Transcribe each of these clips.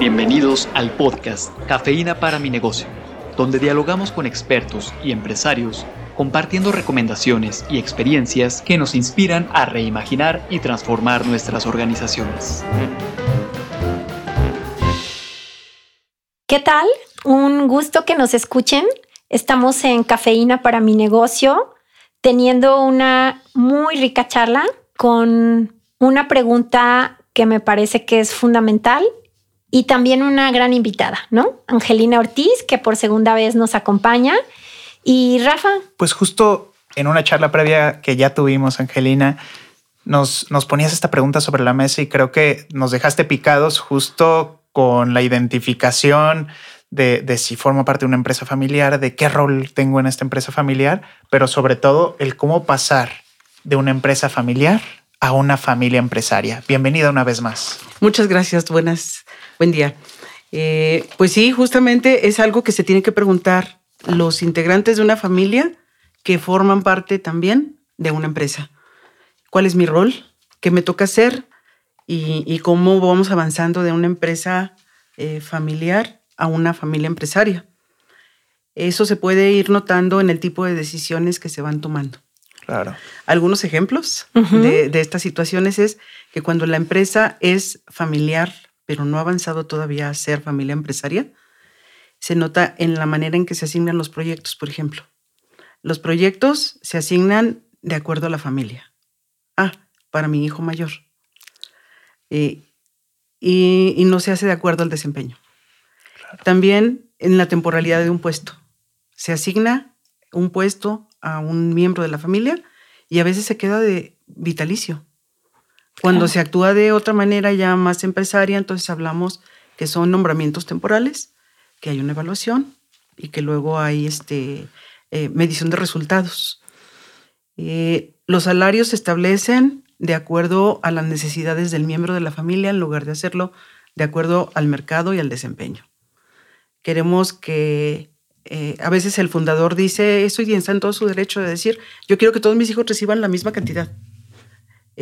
Bienvenidos al podcast Cafeína para mi negocio, donde dialogamos con expertos y empresarios compartiendo recomendaciones y experiencias que nos inspiran a reimaginar y transformar nuestras organizaciones. ¿Qué tal? Un gusto que nos escuchen. Estamos en Cafeína para mi negocio, teniendo una muy rica charla con una pregunta que me parece que es fundamental y también una gran invitada, ¿no? Angelina Ortiz, que por segunda vez nos acompaña. Y Rafa. Pues justo en una charla previa que ya tuvimos, Angelina, nos, nos ponías esta pregunta sobre la mesa y creo que nos dejaste picados justo con la identificación de, de, si formo parte de una empresa familiar, de qué rol tengo en esta empresa familiar, pero sobre todo el cómo pasar de una empresa familiar a una familia empresaria. Bienvenida una vez más. Muchas gracias, buenas, buen día. Eh, pues sí, justamente es algo que se tiene que preguntar los integrantes de una familia que forman parte también de una empresa. ¿Cuál es mi rol? ¿Qué me toca hacer? Y, cómo vamos avanzando de una empresa eh, familiar a una familia empresaria. Eso se puede ir notando en el tipo de decisiones que se van tomando. Claro. Algunos ejemplos de, de, estas situaciones es que cuando la empresa es familiar, pero no ha avanzado todavía a ser familia empresaria, se nota en la manera en que se asignan los proyectos, por ejemplo. Los proyectos se asignan de acuerdo a la familia. Ah, para mi hijo mayor. Eh, y, no se hace de acuerdo al desempeño. También en la temporalidad de un puesto. Se asigna un puesto a un miembro de la familia y a veces se queda de vitalicio. Cuando se actúa de otra manera ya más empresaria, entonces hablamos que son nombramientos temporales, que hay una evaluación y que luego hay este, eh, medición de resultados. Eh, los salarios se establecen de acuerdo a las necesidades del miembro de la familia en lugar de hacerlo de acuerdo al mercado y al desempeño. Queremos que eh, a veces el fundador dice eso y está en todo su derecho de decir, yo quiero que todos mis hijos reciban la misma cantidad.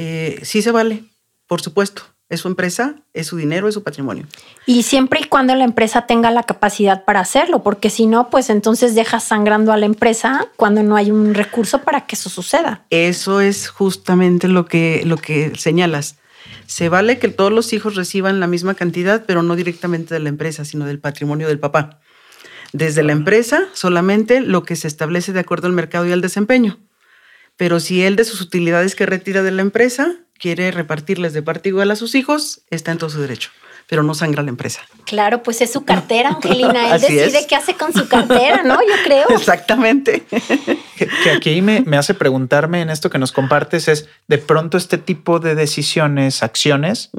Eh, sí se vale, por supuesto. Es su empresa, es su dinero, es su patrimonio. Y siempre y cuando la empresa tenga la capacidad para hacerlo, porque si no, pues entonces dejas sangrando a la empresa cuando no hay un recurso para que eso suceda. Eso es justamente lo que, lo que señalas. Se vale que todos los hijos reciban la misma cantidad, pero no directamente de la empresa, sino del patrimonio del papá. Desde la empresa, solamente lo que se establece de acuerdo al mercado y al desempeño. Pero si él de sus utilidades que retira de la empresa quiere repartirles de parte igual a sus hijos, está en todo su derecho pero no sangra la empresa. Claro, pues es su cartera, Angelina. Él decide qué hace con su cartera, ¿no? Yo creo. Exactamente. Que, aquí me, me, hace preguntarme en esto que nos compartes es, de pronto este tipo de decisiones, acciones,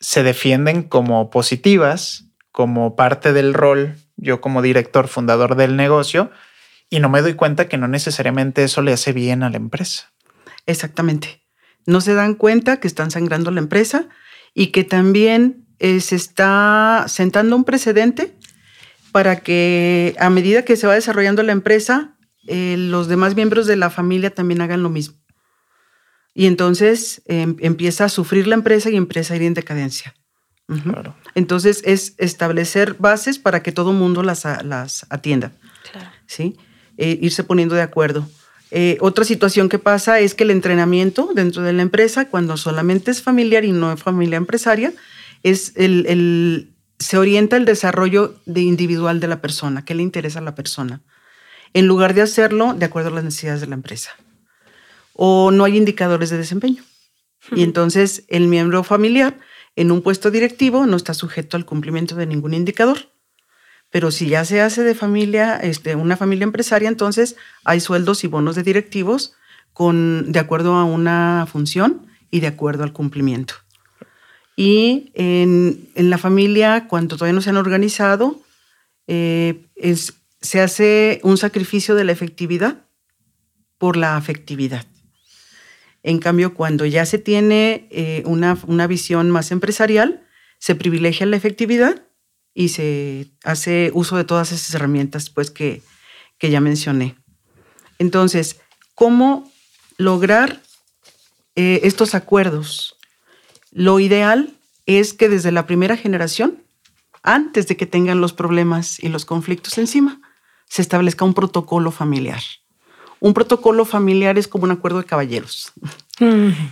se defienden como positivas, como parte del rol, yo como director, fundador del negocio, y no me doy cuenta que no necesariamente eso le hace bien a la empresa. Exactamente. No se dan cuenta que están sangrando la empresa y que también eh, se está sentando un precedente para que a medida que se va desarrollando la empresa, eh, los demás miembros de la familia también hagan lo mismo. Y entonces em, empieza a sufrir la empresa y empieza a ir en decadencia. Entonces es establecer bases para que todo el mundo las, las atienda. Claro. ¿sí? Eh, irse poniendo de acuerdo. Eh, otra situación que pasa es que el entrenamiento dentro de la empresa, cuando solamente es familiar y no es familia empresaria, es el, se orienta el desarrollo de individual de la persona, qué le interesa a la persona, en lugar de hacerlo de acuerdo a las necesidades de la empresa. O no hay indicadores de desempeño. Y entonces el miembro familiar en un puesto directivo no está sujeto al cumplimiento de ningún indicador. Pero si ya se hace de familia, este, una familia empresaria, entonces hay sueldos y bonos de directivos con, de acuerdo a una función y de acuerdo al cumplimiento. Y en, la familia, cuando todavía no se han organizado, eh, se hace un sacrificio de la efectividad por la afectividad. En cambio, cuando ya se tiene eh, una, una visión más empresarial, se privilegia la efectividad y se hace uso de todas esas herramientas pues, que, que ya mencioné. Entonces, ¿cómo lograr eh, estos acuerdos? Lo ideal es que desde la primera generación antes de que tengan los problemas y los conflictos encima, se establezca un protocolo familiar. Un protocolo familiar es como un acuerdo de caballeros.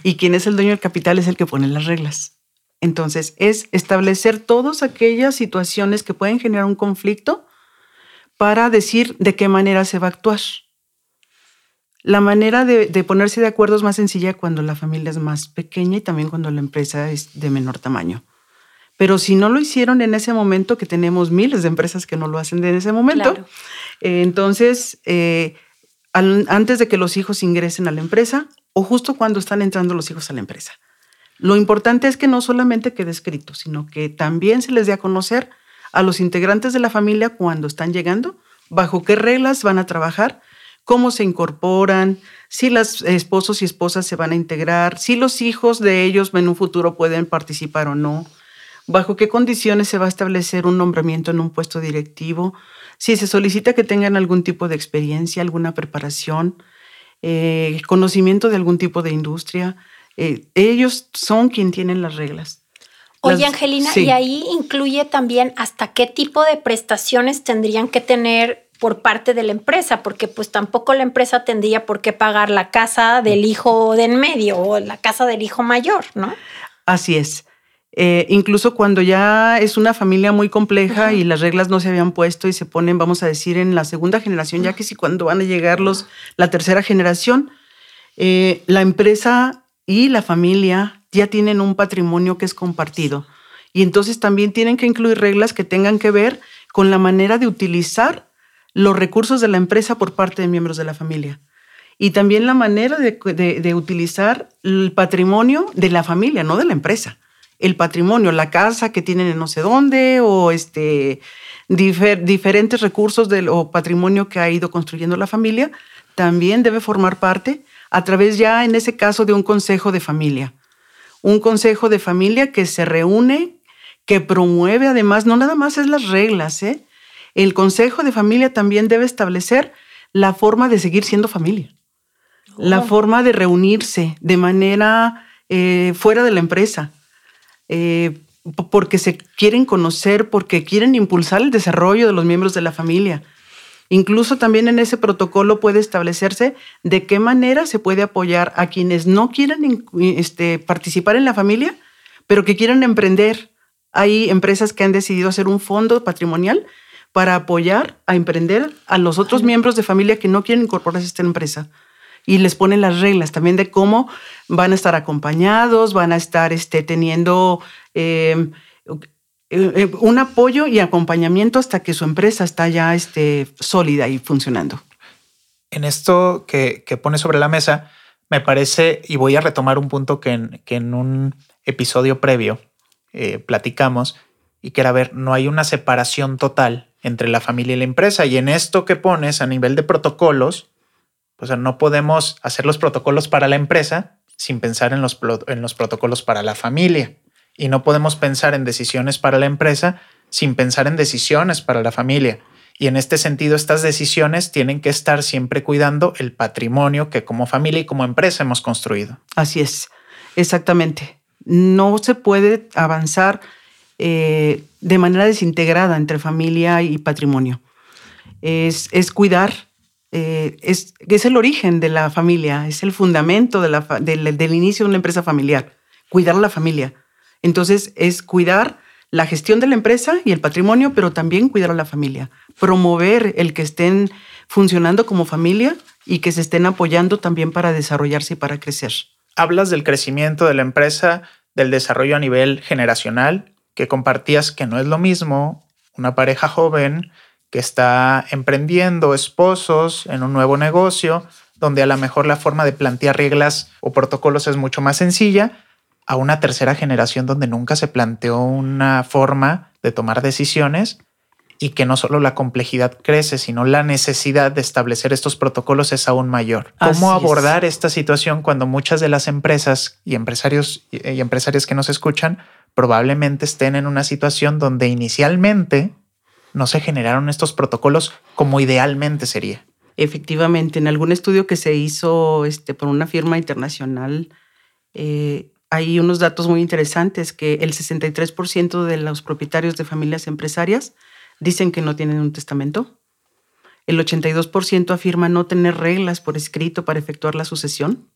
Y quien es el dueño del capital es el que pone las reglas. Entonces, es establecer todas aquellas situaciones que pueden generar un conflicto para decir de qué manera se va a actuar. La manera de, ponerse de acuerdo es más sencilla cuando la familia es más pequeña y también cuando la empresa es de menor tamaño. Pero si no lo hicieron en ese momento, que tenemos miles de empresas que no lo hacen en ese momento, eh, entonces, eh, antes de que los hijos ingresen a la empresa o justo cuando están entrando los hijos a la empresa. Lo importante es que no solamente quede escrito, sino que también se les dé a conocer a los integrantes de la familia cuando están llegando, bajo qué reglas van a trabajar cómo se incorporan, si los esposos y esposas se van a integrar, si los hijos de ellos en un futuro pueden participar o no, bajo qué condiciones se va a establecer un nombramiento en un puesto directivo, si se solicita que tengan algún tipo de experiencia, alguna preparación, eh, conocimiento de algún tipo de industria. Eh, ellos son quien tienen las reglas. Oye, Angelina, y ahí incluye también hasta qué tipo de prestaciones tendrían que tener por parte de la empresa, porque pues tampoco la empresa tendría por qué pagar la casa del hijo de en medio o la casa del hijo mayor, ¿no? Así es. Eh, incluso cuando ya es una familia muy compleja y las reglas no se habían puesto y se ponen, vamos a decir, en la segunda generación, ya que si cuando van a llegar los, la tercera generación, eh, la empresa y la familia ya tienen un patrimonio que es compartido. Y entonces también tienen que incluir reglas que tengan que ver con la manera de utilizar los recursos de la empresa por parte de miembros de la familia. Y también la manera de, utilizar el patrimonio de la familia, no de la empresa. El patrimonio, la casa que tienen en no sé dónde o este, diferentes recursos del, o patrimonio que ha ido construyendo la familia, también debe formar parte a través ya, en ese caso, de un consejo de familia. Un consejo de familia que se reúne, que promueve además, no nada más es las reglas, ¿eh? el Consejo de Familia también debe establecer la forma de seguir siendo familia, la oh. forma de reunirse de manera eh, fuera de la empresa, eh, porque se quieren conocer, porque quieren impulsar el desarrollo de los miembros de la familia. Incluso también en ese protocolo puede establecerse de qué manera se puede apoyar a quienes no quieren este, participar en la familia, pero que quieran emprender. Hay empresas que han decidido hacer un fondo patrimonial para apoyar a emprender a los otros miembros de familia que no quieren incorporarse a esta empresa. Y les ponen las reglas también de cómo van a estar acompañados, van a estar este, teniendo eh, eh, un apoyo y acompañamiento hasta que su empresa está ya este, sólida y funcionando. En esto que, que pone sobre la mesa, me parece, y voy a retomar un punto que en, que en un episodio previo eh, platicamos, y que era ver, no hay una separación total entre la familia y la empresa. Y en esto que pones a nivel de protocolos, pues no podemos hacer los protocolos para la empresa sin pensar en los, en los protocolos para la familia. Y no podemos pensar en decisiones para la empresa sin pensar en decisiones para la familia. Y en este sentido, estas decisiones tienen que estar siempre cuidando el patrimonio que como familia y como empresa hemos construido. Así es, exactamente. No se puede avanzar eh, de manera desintegrada entre familia y patrimonio. Es, es cuidar, eh, es, es, el origen de la familia, es el fundamento del, del inicio de una empresa familiar, cuidar a la familia. Entonces es cuidar la gestión de la empresa y el patrimonio, pero también cuidar a la familia, promover el que estén funcionando como familia y que se estén apoyando también para desarrollarse y para crecer. Hablas del crecimiento de la empresa, del desarrollo a nivel generacional que compartías que no es lo mismo una pareja joven que está emprendiendo esposos en un nuevo negocio, donde a lo mejor la forma de plantear reglas o protocolos es mucho más sencilla, a una tercera generación donde nunca se planteó una forma de tomar decisiones y que no solo la complejidad crece, sino la necesidad de establecer estos protocolos es aún mayor. ¿Cómo abordar esta situación cuando muchas de las empresas y empresarios y empresarias que nos escuchan probablemente estén en una situación donde inicialmente no se generaron estos protocolos como idealmente sería. Efectivamente, en algún estudio que se hizo este, por una firma internacional, eh, hay unos datos muy interesantes que el 63% de los propietarios de familias empresarias dicen que no tienen un testamento. El 82% afirma no tener reglas por escrito para efectuar la sucesión.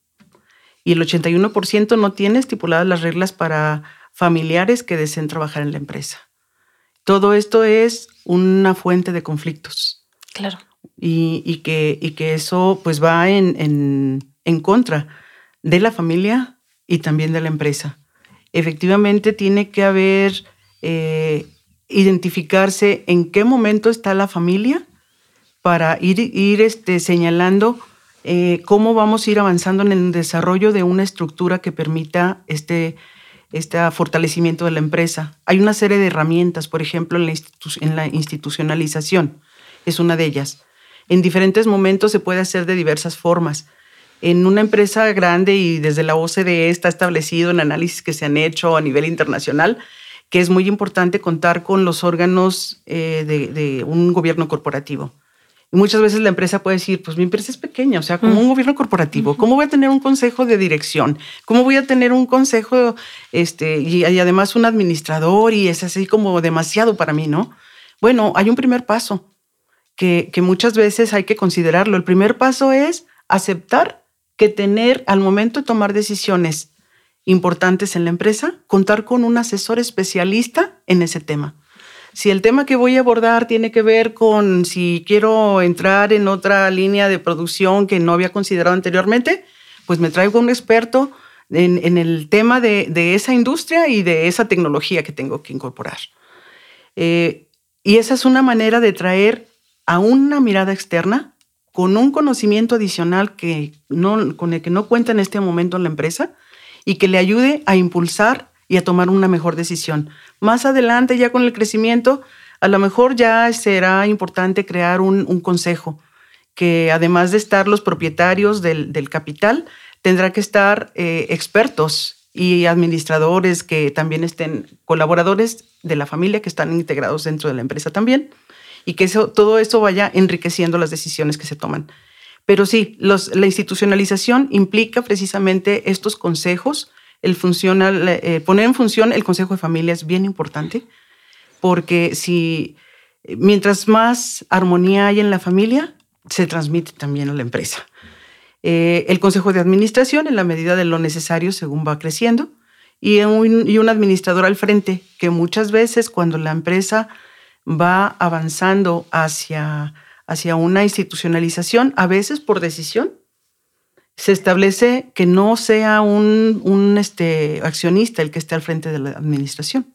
Y el 81% no tiene estipuladas las reglas para familiares que deseen trabajar en la empresa. Todo esto es una fuente de conflictos. Claro. Y, que, y que, eso pues va en, en contra de la familia y también de la empresa. Efectivamente tiene que haber, eh, identificarse en qué momento está la familia para ir, ir este, señalando eh, cómo vamos a ir avanzando en el desarrollo de una estructura que permita este, este fortalecimiento de la empresa. Hay una serie de herramientas, por ejemplo, en la, en la institucionalización, es una de ellas. En diferentes momentos se puede hacer de diversas formas. En una empresa grande y desde la OCDE está establecido en análisis que se han hecho a nivel internacional que es muy importante contar con los órganos eh, de un gobierno corporativo y muchas veces la empresa puede decir, pues mi empresa es pequeña, o sea, como un gobierno corporativo, ¿cómo voy a tener un consejo de dirección? ¿Cómo voy a tener un consejo, este, y, además un administrador y es así como demasiado para mí, ¿no? Bueno, hay un primer paso que, que muchas veces hay que considerarlo. El primer paso es aceptar que tener al momento de tomar decisiones importantes en la empresa, contar con un asesor especialista en ese tema. Si el tema que voy a abordar tiene que ver con si quiero entrar en otra línea de producción que no había considerado anteriormente, pues me traigo un experto en, el tema de, esa industria y de esa tecnología que tengo que incorporar. Eh, y esa es una manera de traer a una mirada externa con un conocimiento adicional que no, con el que no cuenta en este momento en la empresa y que le ayude a impulsar y a tomar una mejor decisión. Más adelante, ya con el crecimiento, a lo mejor ya será importante crear un, consejo que además de estar los propietarios del, capital, tendrá que estar eh, expertos y administradores que también estén colaboradores de la familia que están integrados dentro de la empresa también y que eso, todo eso vaya enriqueciendo las decisiones que se toman. Pero sí, la institucionalización implica precisamente estos consejos el eh, poner en función el Consejo de Familia es bien importante, porque si mientras más armonía hay en la familia, se transmite también a la empresa. Eh, el Consejo de Administración, en la medida de lo necesario, según va creciendo, y un administrador al frente, que muchas veces cuando la empresa va avanzando hacia, hacia una institucionalización, a veces por decisión, se establece que no sea un, este, accionista el que esté al frente de la administración,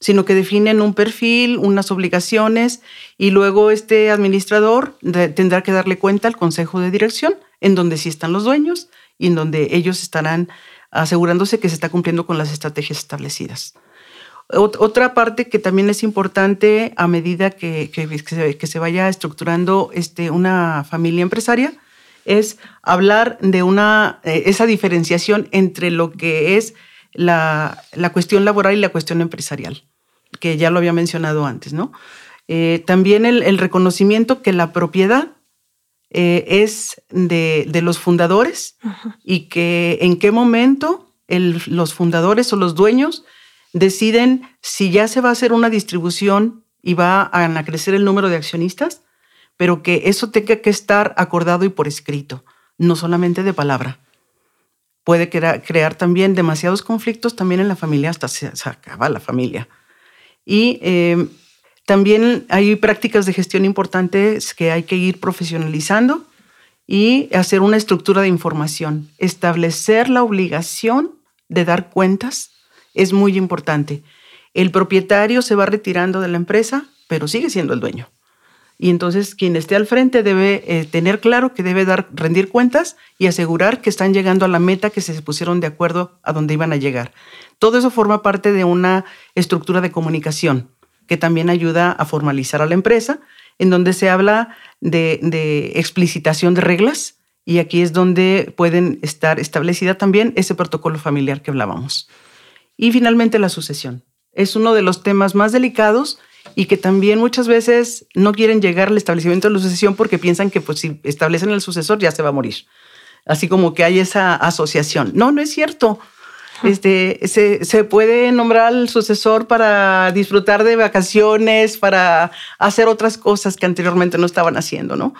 sino que definen un perfil, unas obligaciones y luego este administrador tendrá que darle cuenta al consejo de dirección, en donde sí están los dueños y en donde ellos estarán asegurándose que se está cumpliendo con las estrategias establecidas. Otra parte que también es importante a medida que, que, se, vaya estructurando este, una familia empresaria es hablar de una, eh, esa diferenciación entre lo que es la, cuestión laboral y la cuestión empresarial, que ya lo había mencionado antes, ¿no? Eh, también el, reconocimiento que la propiedad eh, es de, los fundadores y que en qué momento los fundadores o los dueños deciden si ya se va a hacer una distribución y va a crecer el número de accionistas pero que eso tenga que estar acordado y por escrito, no solamente de palabra. Puede crear, también demasiados conflictos también en la familia, hasta se, acaba la familia. Y eh, también hay prácticas de gestión importantes que hay que ir profesionalizando y hacer una estructura de información. Establecer la obligación de dar cuentas es muy importante. El propietario se va retirando de la empresa, pero sigue siendo el dueño. Y entonces quien esté al frente debe eh, tener claro que debe dar, rendir cuentas y asegurar que están llegando a la meta que se pusieron de acuerdo a donde iban a llegar. Todo eso forma parte de una estructura de comunicación que también ayuda a formalizar a la empresa, en donde se habla de, de explicitación de reglas y aquí es donde pueden estar establecida también ese protocolo familiar que hablábamos. Y finalmente la sucesión. Es uno de los temas más delicados y que también muchas veces no quieren llegar al establecimiento de la sucesión porque piensan que pues, si establecen el sucesor ya se va a morir. Así como que hay esa asociación. No, no es cierto. Este, se, se, puede nombrar al sucesor para disfrutar de vacaciones, para hacer otras cosas que anteriormente no estaban haciendo, ¿no?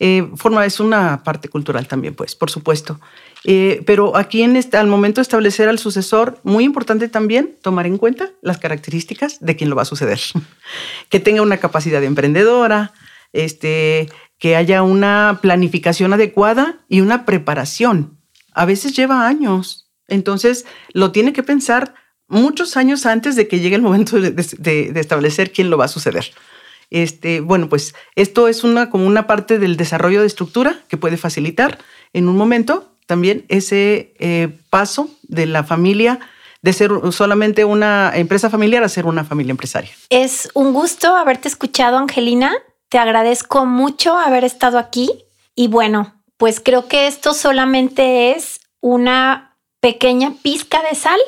Eh, forma es una parte cultural también, pues, por supuesto. Eh, pero aquí en este, al momento de establecer al sucesor, muy importante también tomar en cuenta las características de quien lo va a suceder. que tenga una capacidad emprendedora, este, que haya una planificación adecuada y una preparación. A veces lleva años, entonces lo tiene que pensar muchos años antes de que llegue el momento de, de establecer quién lo va a suceder. Este, bueno, pues esto es una, como una parte del desarrollo de estructura que puede facilitar en un momento también ese eh, paso de la familia de ser solamente una empresa familiar a ser una familia empresaria. Es un gusto haberte escuchado, Angelina. Te agradezco mucho haber estado aquí. Y bueno, pues creo que esto solamente es una pequeña pizca de sal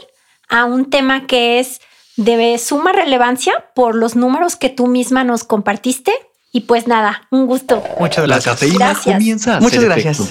a un tema que es de suma relevancia por los números que tú misma nos compartiste. Y pues nada, un gusto. Muchas gracias. La cafeína comienza a Muchas gracias.